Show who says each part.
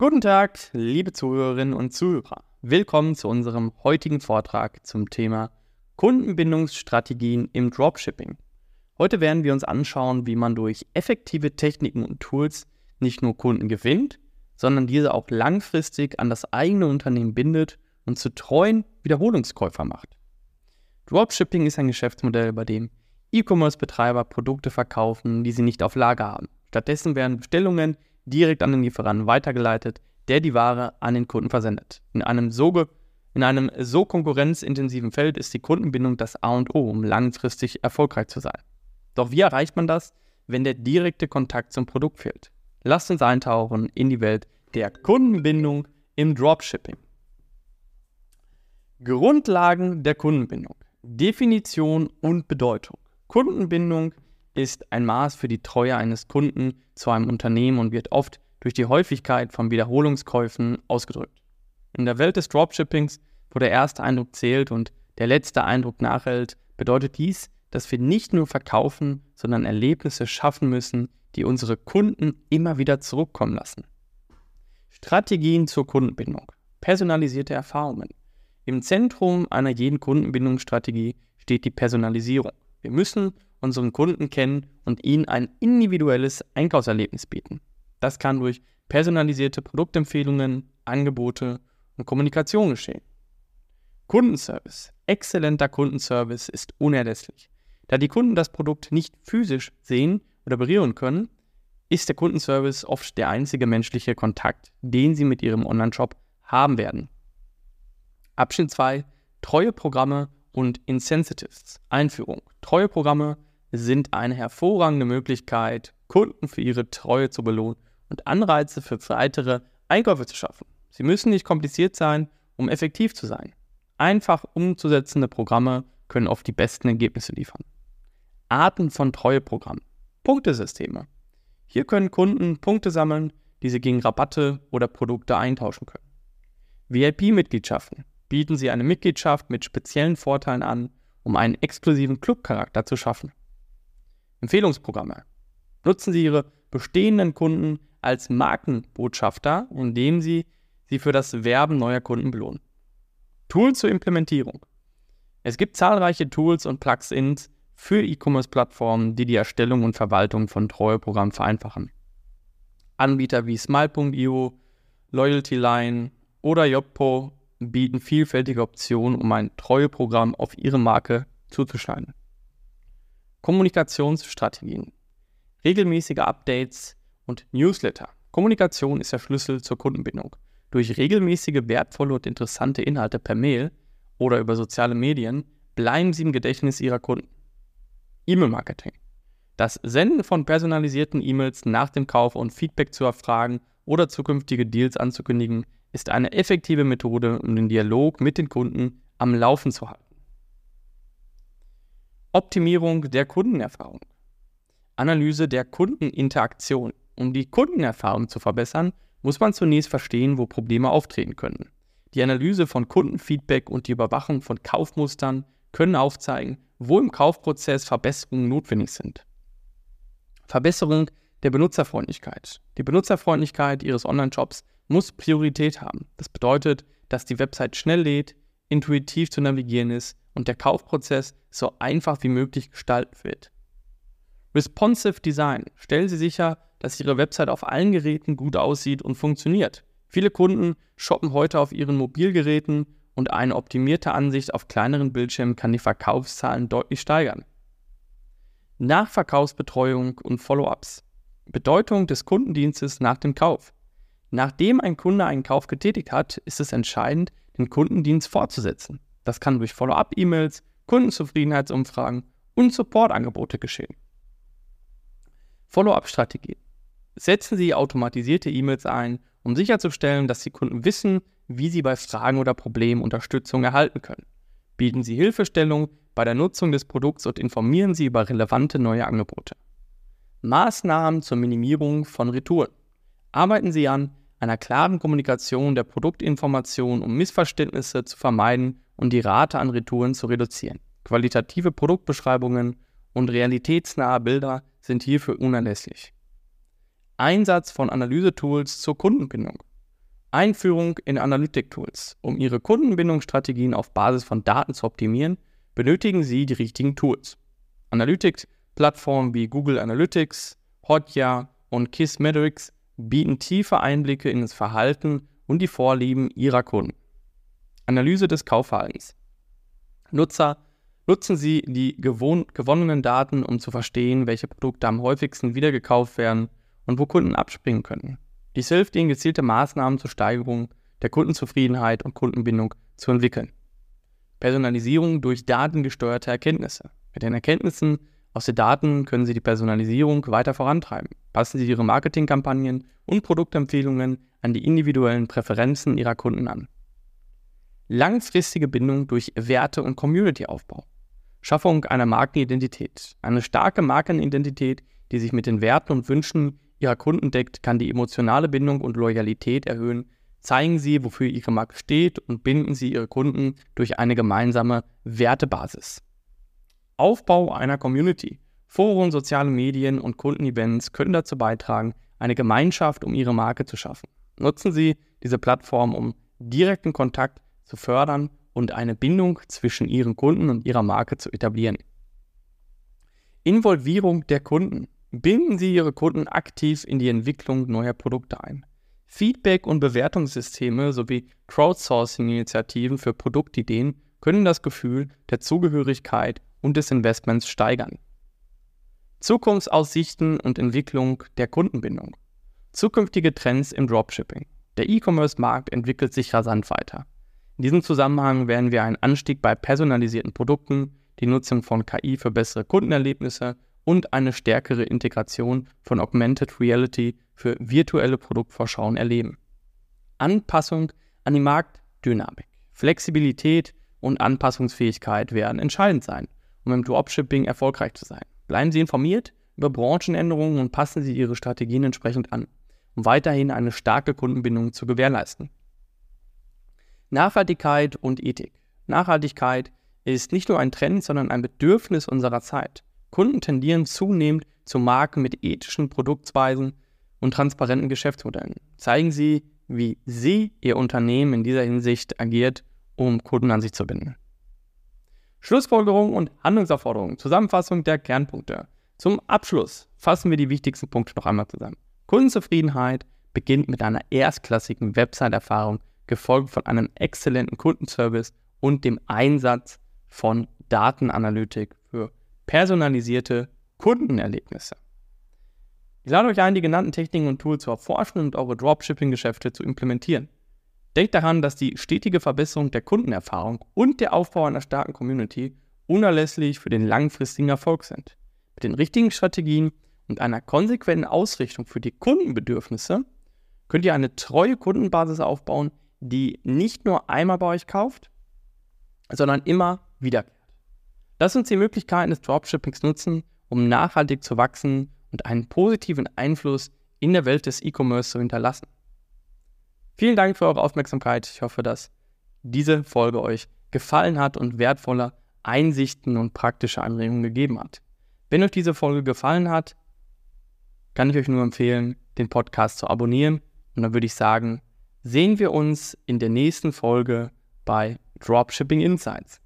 Speaker 1: Guten Tag, liebe Zuhörerinnen und Zuhörer. Willkommen zu unserem heutigen Vortrag zum Thema Kundenbindungsstrategien im Dropshipping. Heute werden wir uns anschauen, wie man durch effektive Techniken und Tools nicht nur Kunden gewinnt, sondern diese auch langfristig an das eigene Unternehmen bindet und zu treuen Wiederholungskäufer macht. Dropshipping ist ein Geschäftsmodell, bei dem E-Commerce-Betreiber Produkte verkaufen, die sie nicht auf Lager haben. Stattdessen werden Bestellungen direkt an den Lieferanten weitergeleitet, der die Ware an den Kunden versendet. In einem so, in einem so konkurrenzintensiven Feld ist die Kundenbindung das A und O, um langfristig erfolgreich zu sein. Doch wie erreicht man das, wenn der direkte Kontakt zum Produkt fehlt? Lasst uns eintauchen in die Welt der Kundenbindung im Dropshipping. Grundlagen der Kundenbindung. Definition und Bedeutung. Kundenbindung ist ein Maß für die Treue eines Kunden zu einem Unternehmen und wird oft durch die Häufigkeit von Wiederholungskäufen ausgedrückt. In der Welt des Dropshippings, wo der erste Eindruck zählt und der letzte Eindruck nachhält, bedeutet dies, dass wir nicht nur verkaufen, sondern Erlebnisse schaffen müssen, die unsere Kunden immer wieder zurückkommen lassen. Strategien zur Kundenbindung. Personalisierte Erfahrungen. Im Zentrum einer jeden Kundenbindungsstrategie steht die Personalisierung. Wir müssen unseren Kunden kennen und ihnen ein individuelles Einkaufserlebnis bieten. Das kann durch personalisierte Produktempfehlungen, Angebote und Kommunikation geschehen. Kundenservice. Exzellenter Kundenservice ist unerlässlich. Da die Kunden das Produkt nicht physisch sehen oder berühren können, ist der Kundenservice oft der einzige menschliche Kontakt, den sie mit ihrem Online-Shop haben werden. Abschnitt 2. Treue Programme und Incentives. Einführung. Treue Programme sind eine hervorragende Möglichkeit, Kunden für ihre Treue zu belohnen und Anreize für weitere Einkäufe zu schaffen. Sie müssen nicht kompliziert sein, um effektiv zu sein. Einfach umzusetzende Programme können oft die besten Ergebnisse liefern. Arten von Treueprogrammen. Punktesysteme. Hier können Kunden Punkte sammeln, die sie gegen Rabatte oder Produkte eintauschen können. VIP-Mitgliedschaften. Bieten Sie eine Mitgliedschaft mit speziellen Vorteilen an, um einen exklusiven Clubcharakter zu schaffen. Empfehlungsprogramme. Nutzen Sie Ihre bestehenden Kunden als Markenbotschafter, indem Sie sie für das Werben neuer Kunden belohnen. Tools zur Implementierung. Es gibt zahlreiche Tools und Plugins für E-Commerce-Plattformen, die die Erstellung und Verwaltung von Treueprogrammen vereinfachen. Anbieter wie Smile.io, LoyaltyLine oder Joppo bieten vielfältige Optionen, um ein Treueprogramm auf Ihre Marke zuzuschneiden. Kommunikationsstrategien, regelmäßige Updates und Newsletter. Kommunikation ist der Schlüssel zur Kundenbindung. Durch regelmäßige, wertvolle und interessante Inhalte per Mail oder über soziale Medien bleiben sie im Gedächtnis ihrer Kunden. E-Mail-Marketing. Das Senden von personalisierten E-Mails nach dem Kauf und Feedback zu erfragen oder zukünftige Deals anzukündigen, ist eine effektive Methode, um den Dialog mit den Kunden am Laufen zu halten. Optimierung der Kundenerfahrung. Analyse der Kundeninteraktion. Um die Kundenerfahrung zu verbessern, muss man zunächst verstehen, wo Probleme auftreten können. Die Analyse von Kundenfeedback und die Überwachung von Kaufmustern können aufzeigen, wo im Kaufprozess Verbesserungen notwendig sind. Verbesserung der Benutzerfreundlichkeit. Die Benutzerfreundlichkeit Ihres Online-Shops muss Priorität haben. Das bedeutet, dass die Website schnell lädt, intuitiv zu navigieren ist und der Kaufprozess so einfach wie möglich gestaltet wird. Responsive Design. Stellen Sie sicher, dass Ihre Website auf allen Geräten gut aussieht und funktioniert. Viele Kunden shoppen heute auf ihren Mobilgeräten und eine optimierte Ansicht auf kleineren Bildschirmen kann die Verkaufszahlen deutlich steigern. Nachverkaufsbetreuung und Follow-ups. Bedeutung des Kundendienstes nach dem Kauf. Nachdem ein Kunde einen Kauf getätigt hat, ist es entscheidend, den Kundendienst fortzusetzen. Das kann durch Follow-up-E-Mails, Kundenzufriedenheitsumfragen und Supportangebote geschehen. Follow-up-Strategie. Setzen Sie automatisierte E-Mails ein, um sicherzustellen, dass die Kunden wissen, wie sie bei Fragen oder Problemen Unterstützung erhalten können. Bieten Sie Hilfestellung bei der Nutzung des Produkts und informieren Sie über relevante neue Angebote. Maßnahmen zur Minimierung von Retouren. Arbeiten Sie an einer klaren Kommunikation der Produktinformation, um Missverständnisse zu vermeiden und die Rate an Retouren zu reduzieren. Qualitative Produktbeschreibungen und realitätsnahe Bilder sind hierfür unerlässlich. Einsatz von Analysetools zur Kundenbindung. Einführung in Analytic-Tools. Um Ihre Kundenbindungsstrategien auf Basis von Daten zu optimieren, benötigen Sie die richtigen Tools. Analytics-Plattformen wie Google Analytics, Hotjar und Kissmetrics bieten tiefe Einblicke in das Verhalten und die Vorlieben Ihrer Kunden. Analyse des Kaufverhaltens. Nutzer nutzen Sie die gewonnenen Daten, um zu verstehen, welche Produkte am häufigsten wiedergekauft werden und wo Kunden abspringen können. Dies hilft Ihnen, gezielte Maßnahmen zur Steigerung der Kundenzufriedenheit und Kundenbindung zu entwickeln. Personalisierung durch datengesteuerte Erkenntnisse. Mit den Erkenntnissen aus den Daten können Sie die Personalisierung weiter vorantreiben. Passen Sie Ihre Marketingkampagnen und Produktempfehlungen an die individuellen Präferenzen Ihrer Kunden an. Langfristige Bindung durch Werte und Community-Aufbau. Schaffung einer Markenidentität. Eine starke Markenidentität, die sich mit den Werten und Wünschen Ihrer Kunden deckt, kann die emotionale Bindung und Loyalität erhöhen. Zeigen Sie, wofür Ihre Marke steht und binden Sie Ihre Kunden durch eine gemeinsame Wertebasis. Aufbau einer Community. Foren, soziale Medien und Kundenevents können dazu beitragen, eine Gemeinschaft um Ihre Marke zu schaffen. Nutzen Sie diese Plattform, um direkten Kontakt zu fördern und eine Bindung zwischen Ihren Kunden und Ihrer Marke zu etablieren. Involvierung der Kunden. Binden Sie Ihre Kunden aktiv in die Entwicklung neuer Produkte ein. Feedback- und Bewertungssysteme sowie Crowdsourcing-Initiativen für Produktideen können das Gefühl der Zugehörigkeit und des Investments steigern. Zukunftsaussichten und Entwicklung der Kundenbindung. Zukünftige Trends im Dropshipping. Der E-Commerce-Markt entwickelt sich rasant weiter. In diesem Zusammenhang werden wir einen Anstieg bei personalisierten Produkten, die Nutzung von KI für bessere Kundenerlebnisse und eine stärkere Integration von Augmented Reality für virtuelle Produktvorschauen erleben. Anpassung an die Marktdynamik, Flexibilität und Anpassungsfähigkeit werden entscheidend sein, um im Dropshipping erfolgreich zu sein. Bleiben Sie informiert über Branchenänderungen und passen Sie Ihre Strategien entsprechend an, um weiterhin eine starke Kundenbindung zu gewährleisten. Nachhaltigkeit und Ethik. Nachhaltigkeit ist nicht nur ein Trend, sondern ein Bedürfnis unserer Zeit. Kunden tendieren zunehmend zu Marken mit ethischen Produktweisen und transparenten Geschäftsmodellen. Zeigen Sie, wie Sie Ihr Unternehmen in dieser Hinsicht agiert, um Kunden an sich zu binden. Schlussfolgerungen und Handlungsaufforderungen. Zusammenfassung der Kernpunkte. Zum Abschluss fassen wir die wichtigsten Punkte noch einmal zusammen. Kundenzufriedenheit beginnt mit einer erstklassigen Website-Erfahrung gefolgt von einem exzellenten Kundenservice und dem Einsatz von Datenanalytik für personalisierte Kundenerlebnisse. Ich lade euch ein, die genannten Techniken und Tools zu erforschen und eure Dropshipping-Geschäfte zu implementieren. Denkt daran, dass die stetige Verbesserung der Kundenerfahrung und der Aufbau einer starken Community unerlässlich für den langfristigen Erfolg sind. Mit den richtigen Strategien und einer konsequenten Ausrichtung für die Kundenbedürfnisse könnt ihr eine treue Kundenbasis aufbauen, die nicht nur einmal bei euch kauft, sondern immer wiederkehrt. Lasst uns die Möglichkeiten des Dropshippings nutzen, um nachhaltig zu wachsen und einen positiven Einfluss in der Welt des E-Commerce zu hinterlassen. Vielen Dank für eure Aufmerksamkeit. Ich hoffe, dass diese Folge euch gefallen hat und wertvolle Einsichten und praktische Anregungen gegeben hat. Wenn euch diese Folge gefallen hat, kann ich euch nur empfehlen, den Podcast zu abonnieren. Und dann würde ich sagen, sehen wir uns in der nächsten Folge bei Dropshipping Insights.